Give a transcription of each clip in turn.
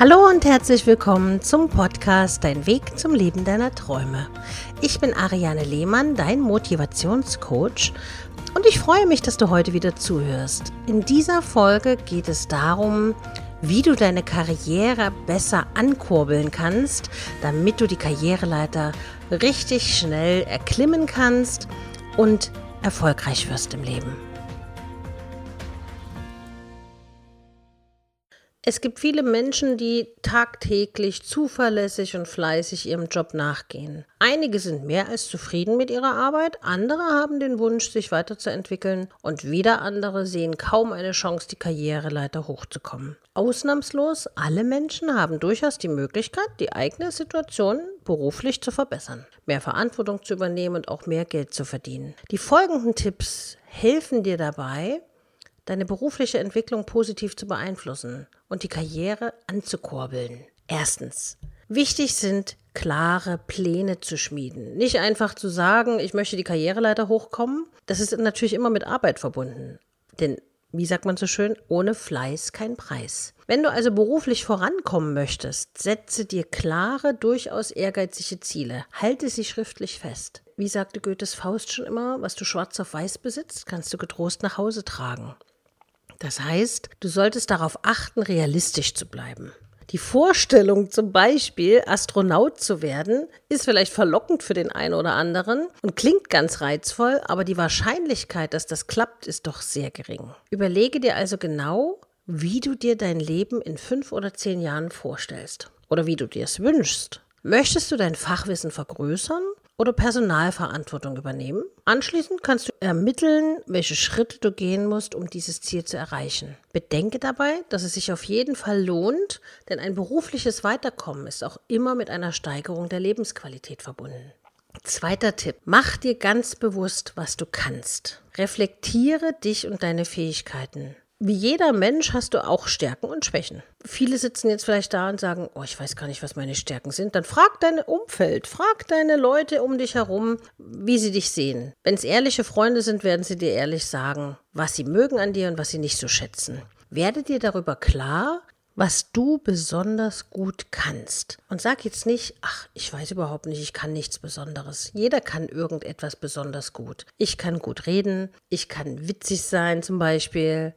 Hallo und herzlich willkommen zum Podcast Dein Weg zum Leben deiner Träume. Ich bin Ariane Lehmann, dein Motivationscoach und ich freue mich, dass du heute wieder zuhörst. In dieser Folge geht es darum, wie du deine Karriere besser ankurbeln kannst, damit du die Karriereleiter richtig schnell erklimmen kannst und erfolgreich wirst im Leben. Es gibt viele Menschen, die tagtäglich zuverlässig und fleißig ihrem Job nachgehen. Einige sind mehr als zufrieden mit ihrer Arbeit, andere haben den Wunsch, sich weiterzuentwickeln und wieder andere sehen kaum eine Chance, die Karriereleiter hochzukommen. Ausnahmslos alle Menschen haben durchaus die Möglichkeit, die eigene Situation beruflich zu verbessern, mehr Verantwortung zu übernehmen und auch mehr Geld zu verdienen. Die folgenden Tipps helfen dir dabei, deine berufliche Entwicklung positiv zu beeinflussen und die Karriere anzukurbeln. Erstens. Wichtig sind klare Pläne zu schmieden. Nicht einfach zu sagen, ich möchte die Karriereleiter hochkommen. Das ist natürlich immer mit Arbeit verbunden. Denn, wie sagt man so schön, ohne Fleiß kein Preis. Wenn du also beruflich vorankommen möchtest, setze dir klare, durchaus ehrgeizige Ziele. Halte sie schriftlich fest. Wie sagte Goethes Faust schon immer, was du schwarz auf weiß besitzt, kannst du getrost nach Hause tragen. Das heißt, du solltest darauf achten, realistisch zu bleiben. Die Vorstellung, zum Beispiel Astronaut zu werden, ist vielleicht verlockend für den einen oder anderen und klingt ganz reizvoll, aber die Wahrscheinlichkeit, dass das klappt, ist doch sehr gering. Überlege dir also genau, wie du dir dein Leben in fünf oder zehn Jahren vorstellst oder wie du dir es wünschst. Möchtest du dein Fachwissen vergrößern oder Personalverantwortung übernehmen. Anschließend kannst du ermitteln, welche Schritte du gehen musst, um dieses Ziel zu erreichen. Bedenke dabei, dass es sich auf jeden Fall lohnt, denn ein berufliches Weiterkommen ist auch immer mit einer Steigerung der Lebensqualität verbunden. Zweiter Tipp. Mach dir ganz bewusst, was du kannst. Reflektiere dich und deine Fähigkeiten. Wie jeder Mensch hast du auch Stärken und Schwächen. Viele sitzen jetzt vielleicht da und sagen, oh, ich weiß gar nicht, was meine Stärken sind. Dann frag dein Umfeld, frag deine Leute um dich herum, wie sie dich sehen. Wenn es ehrliche Freunde sind, werden sie dir ehrlich sagen, was sie mögen an dir und was sie nicht so schätzen. Werde dir darüber klar, was du besonders gut kannst. Und sag jetzt nicht, ach, ich weiß überhaupt nicht, ich kann nichts Besonderes. Jeder kann irgendetwas besonders gut. Ich kann gut reden, ich kann witzig sein zum Beispiel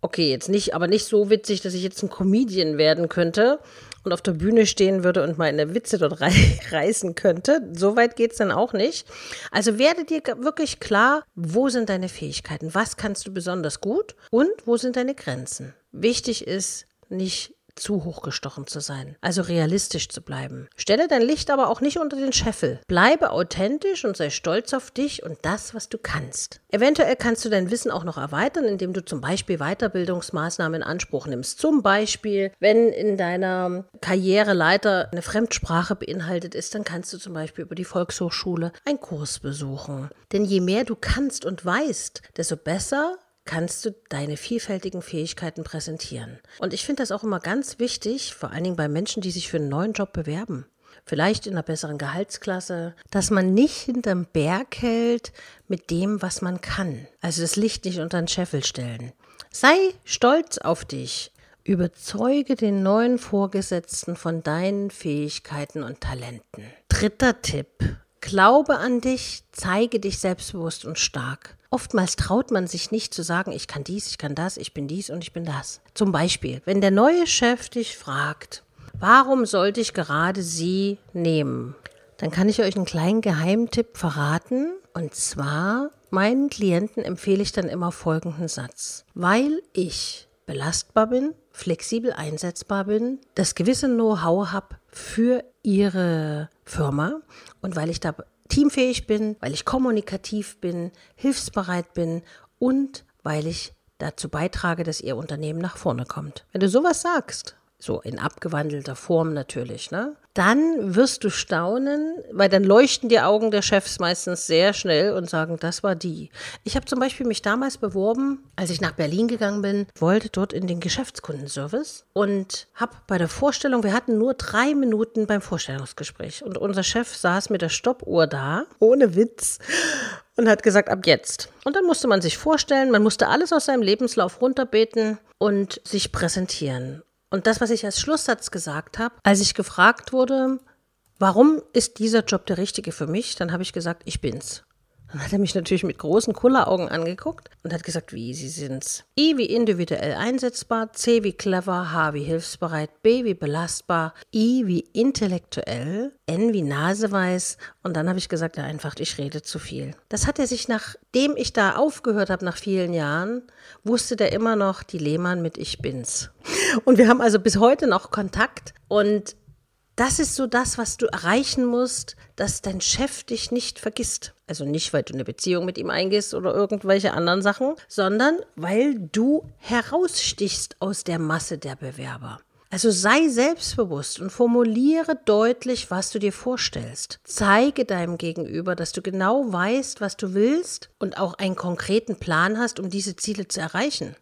okay, jetzt nicht, aber nicht so witzig, dass ich jetzt ein Comedian werden könnte und auf der Bühne stehen würde und meine Witze dort reißen könnte. So weit geht es dann auch nicht. Also werde dir wirklich klar, wo sind deine Fähigkeiten, was kannst du besonders gut und wo sind deine Grenzen. Wichtig ist, nicht zu hochgestochen zu sein, also realistisch zu bleiben. Stelle dein Licht aber auch nicht unter den Scheffel. Bleibe authentisch und sei stolz auf dich und das, was du kannst. Eventuell kannst du dein Wissen auch noch erweitern, indem du zum Beispiel Weiterbildungsmaßnahmen in Anspruch nimmst. Zum Beispiel, wenn in deiner Karriereleiter eine Fremdsprache beinhaltet ist, dann kannst du zum Beispiel über die Volkshochschule einen Kurs besuchen. Denn je mehr du kannst und weißt, desto besser kannst du deine vielfältigen Fähigkeiten präsentieren. Und ich finde das auch immer ganz wichtig, vor allen Dingen bei Menschen, die sich für einen neuen Job bewerben. Vielleicht in einer besseren Gehaltsklasse, dass man nicht hinterm Berg hält mit dem, was man kann. Also das Licht nicht unter den Scheffel stellen. Sei stolz auf dich. Überzeuge den neuen Vorgesetzten von deinen Fähigkeiten und Talenten. Dritter Tipp. Glaube an dich, zeige dich selbstbewusst und stark. Oftmals traut man sich nicht zu sagen, ich kann dies, ich kann das, ich bin dies und ich bin das. Zum Beispiel, wenn der neue Chef dich fragt, warum sollte ich gerade Sie nehmen? Dann kann ich euch einen kleinen Geheimtipp verraten. Und zwar, meinen Klienten empfehle ich dann immer folgenden Satz. Weil ich belastbar bin, flexibel einsetzbar bin, das gewisse Know-how habe für ihre Firma und weil ich da teamfähig bin, weil ich kommunikativ bin, hilfsbereit bin und weil ich dazu beitrage, dass ihr Unternehmen nach vorne kommt. Wenn du sowas sagst, so in abgewandelter Form natürlich, ne? Dann wirst du staunen, weil dann leuchten die Augen der Chefs meistens sehr schnell und sagen, das war die. Ich habe zum Beispiel mich damals beworben, als ich nach Berlin gegangen bin, wollte dort in den Geschäftskundenservice und habe bei der Vorstellung, wir hatten nur drei Minuten beim Vorstellungsgespräch und unser Chef saß mit der Stoppuhr da, ohne Witz, und hat gesagt, ab jetzt. Und dann musste man sich vorstellen, man musste alles aus seinem Lebenslauf runterbeten und sich präsentieren. Und das, was ich als Schlusssatz gesagt habe, als ich gefragt wurde, warum ist dieser Job der richtige für mich, dann habe ich gesagt, ich bin's. Dann hat er mich natürlich mit großen Kulleraugen angeguckt und hat gesagt, wie Sie sind's. I wie individuell einsetzbar, C wie clever, H wie hilfsbereit, B wie belastbar, I wie intellektuell, N wie naseweiß und dann habe ich gesagt, ja einfach, ich rede zu viel. Das hat er sich, nachdem ich da aufgehört habe, nach vielen Jahren, wusste der immer noch die Lehmann mit Ich bin's. Und wir haben also bis heute noch Kontakt und das ist so das, was du erreichen musst, dass dein Chef dich nicht vergisst. Also nicht, weil du eine Beziehung mit ihm eingehst oder irgendwelche anderen Sachen, sondern weil du herausstichst aus der Masse der Bewerber. Also sei selbstbewusst und formuliere deutlich, was du dir vorstellst. Zeige deinem Gegenüber, dass du genau weißt, was du willst und auch einen konkreten Plan hast, um diese Ziele zu erreichen.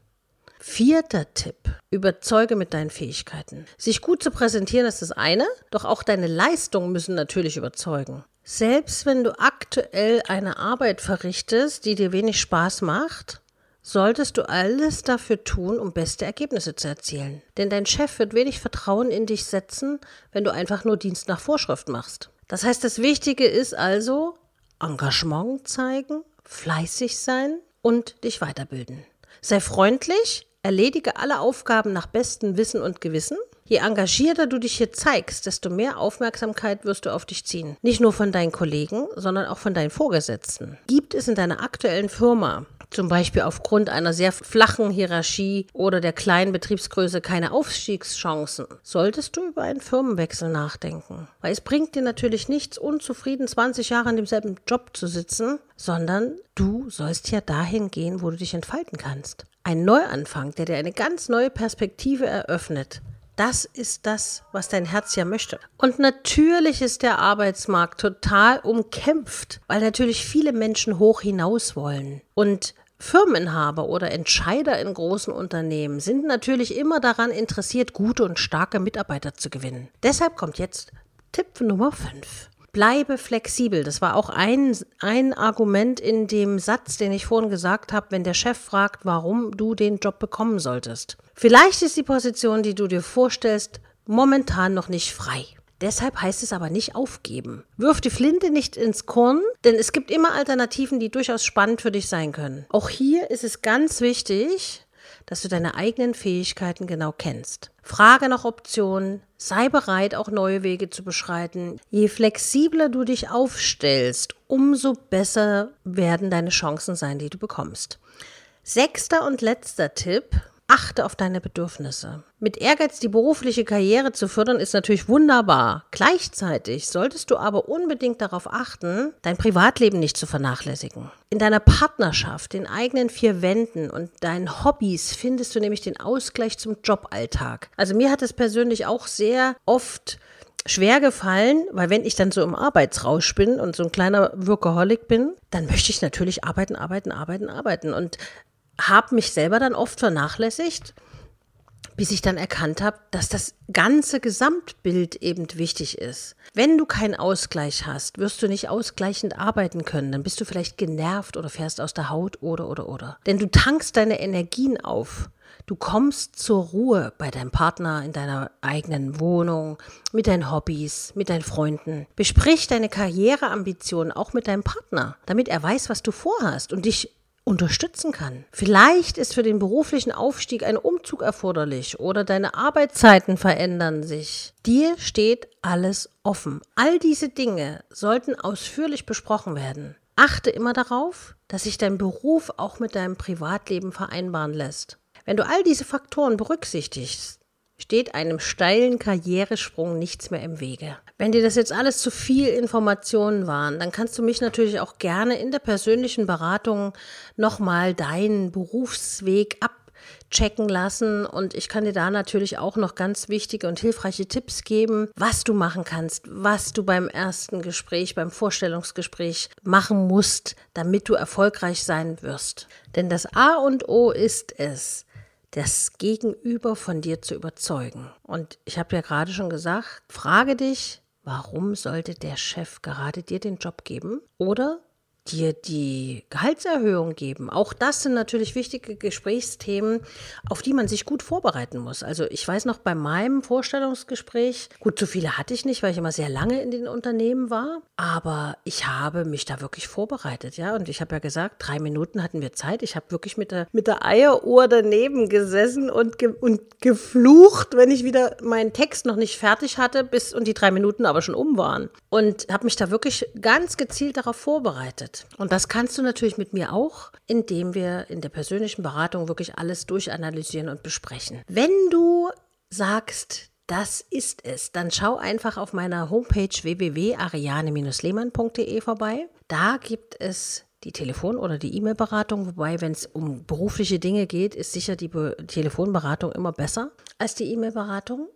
Vierter Tipp. Überzeuge mit deinen Fähigkeiten. Sich gut zu präsentieren ist das eine, doch auch deine Leistungen müssen natürlich überzeugen. Selbst wenn du aktuell eine Arbeit verrichtest, die dir wenig Spaß macht, solltest du alles dafür tun, um beste Ergebnisse zu erzielen. Denn dein Chef wird wenig Vertrauen in dich setzen, wenn du einfach nur Dienst nach Vorschrift machst. Das heißt, das Wichtige ist also Engagement zeigen, fleißig sein und dich weiterbilden. Sei freundlich, Erledige alle Aufgaben nach bestem Wissen und Gewissen. Je engagierter du dich hier zeigst, desto mehr Aufmerksamkeit wirst du auf dich ziehen. Nicht nur von deinen Kollegen, sondern auch von deinen Vorgesetzten. Gibt es in deiner aktuellen Firma zum Beispiel aufgrund einer sehr flachen Hierarchie oder der kleinen Betriebsgröße keine Aufstiegschancen, solltest du über einen Firmenwechsel nachdenken. Weil es bringt dir natürlich nichts, unzufrieden 20 Jahre in demselben Job zu sitzen, sondern du sollst ja dahin gehen, wo du dich entfalten kannst. Ein Neuanfang, der dir eine ganz neue Perspektive eröffnet. Das ist das, was dein Herz ja möchte. Und natürlich ist der Arbeitsmarkt total umkämpft, weil natürlich viele Menschen hoch hinaus wollen. Und Firmeninhaber oder Entscheider in großen Unternehmen sind natürlich immer daran interessiert, gute und starke Mitarbeiter zu gewinnen. Deshalb kommt jetzt Tipp Nummer 5. Bleibe flexibel. Das war auch ein, ein Argument in dem Satz, den ich vorhin gesagt habe, wenn der Chef fragt, warum du den Job bekommen solltest. Vielleicht ist die Position, die du dir vorstellst, momentan noch nicht frei. Deshalb heißt es aber nicht aufgeben. Wirf die Flinte nicht ins Korn, denn es gibt immer Alternativen, die durchaus spannend für dich sein können. Auch hier ist es ganz wichtig, dass du deine eigenen Fähigkeiten genau kennst. Frage nach Optionen, sei bereit, auch neue Wege zu beschreiten. Je flexibler du dich aufstellst, umso besser werden deine Chancen sein, die du bekommst. Sechster und letzter Tipp, Achte auf deine Bedürfnisse. Mit Ehrgeiz die berufliche Karriere zu fördern ist natürlich wunderbar. Gleichzeitig solltest du aber unbedingt darauf achten, dein Privatleben nicht zu vernachlässigen. In deiner Partnerschaft, den eigenen vier Wänden und deinen Hobbys findest du nämlich den Ausgleich zum Joballtag. Also mir hat es persönlich auch sehr oft schwer gefallen, weil wenn ich dann so im Arbeitsrausch bin und so ein kleiner Workaholic bin, dann möchte ich natürlich arbeiten, arbeiten, arbeiten, arbeiten. Und habe mich selber dann oft vernachlässigt, bis ich dann erkannt habe, dass das ganze Gesamtbild eben wichtig ist. Wenn du keinen Ausgleich hast, wirst du nicht ausgleichend arbeiten können. Dann bist du vielleicht genervt oder fährst aus der Haut oder oder oder. Denn du tankst deine Energien auf. Du kommst zur Ruhe bei deinem Partner in deiner eigenen Wohnung, mit deinen Hobbys, mit deinen Freunden. Besprich deine Karriereambitionen auch mit deinem Partner, damit er weiß, was du vorhast und dich unterstützen kann. Vielleicht ist für den beruflichen Aufstieg ein Umzug erforderlich oder deine Arbeitszeiten verändern sich. Dir steht alles offen. All diese Dinge sollten ausführlich besprochen werden. Achte immer darauf, dass sich dein Beruf auch mit deinem Privatleben vereinbaren lässt. Wenn du all diese Faktoren berücksichtigst, steht einem steilen Karrieresprung nichts mehr im Wege. Wenn dir das jetzt alles zu viel Informationen waren, dann kannst du mich natürlich auch gerne in der persönlichen Beratung nochmal deinen Berufsweg abchecken lassen und ich kann dir da natürlich auch noch ganz wichtige und hilfreiche Tipps geben, was du machen kannst, was du beim ersten Gespräch, beim Vorstellungsgespräch machen musst, damit du erfolgreich sein wirst. Denn das A und O ist es, das Gegenüber von dir zu überzeugen. Und ich habe ja gerade schon gesagt, frage dich, warum sollte der Chef gerade dir den Job geben? Oder dir die Gehaltserhöhung geben. Auch das sind natürlich wichtige Gesprächsthemen, auf die man sich gut vorbereiten muss. Also ich weiß noch bei meinem Vorstellungsgespräch, gut, so viele hatte ich nicht, weil ich immer sehr lange in den Unternehmen war, aber ich habe mich da wirklich vorbereitet, ja. Und ich habe ja gesagt, drei Minuten hatten wir Zeit. Ich habe wirklich mit der, mit der Eieruhr daneben gesessen und, ge und geflucht, wenn ich wieder meinen Text noch nicht fertig hatte, bis und die drei Minuten aber schon um waren. Und habe mich da wirklich ganz gezielt darauf vorbereitet. Und das kannst du natürlich mit mir auch, indem wir in der persönlichen Beratung wirklich alles durchanalysieren und besprechen. Wenn du sagst, das ist es. Dann schau einfach auf meiner Homepage www.ariane-lehmann.de vorbei. Da gibt es die Telefon- oder die E-Mail-Beratung, wobei, wenn es um berufliche Dinge geht, ist sicher die Be Telefonberatung immer besser als die E-Mail-Beratung.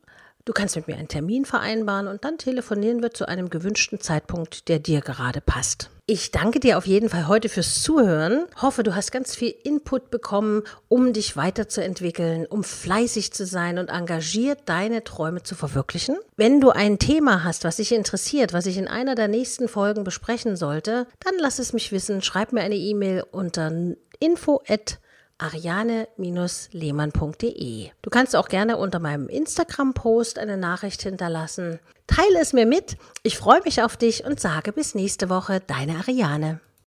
Du kannst mit mir einen Termin vereinbaren und dann telefonieren wir zu einem gewünschten Zeitpunkt, der dir gerade passt. Ich danke dir auf jeden Fall heute fürs Zuhören. Hoffe, du hast ganz viel Input bekommen, um dich weiterzuentwickeln, um fleißig zu sein und engagiert deine Träume zu verwirklichen. Wenn du ein Thema hast, was dich interessiert, was ich in einer der nächsten Folgen besprechen sollte, dann lass es mich wissen. Schreib mir eine E-Mail unter info@ ariane-lehmann.de. Du kannst auch gerne unter meinem Instagram-Post eine Nachricht hinterlassen. Teile es mir mit. Ich freue mich auf dich und sage bis nächste Woche, deine Ariane.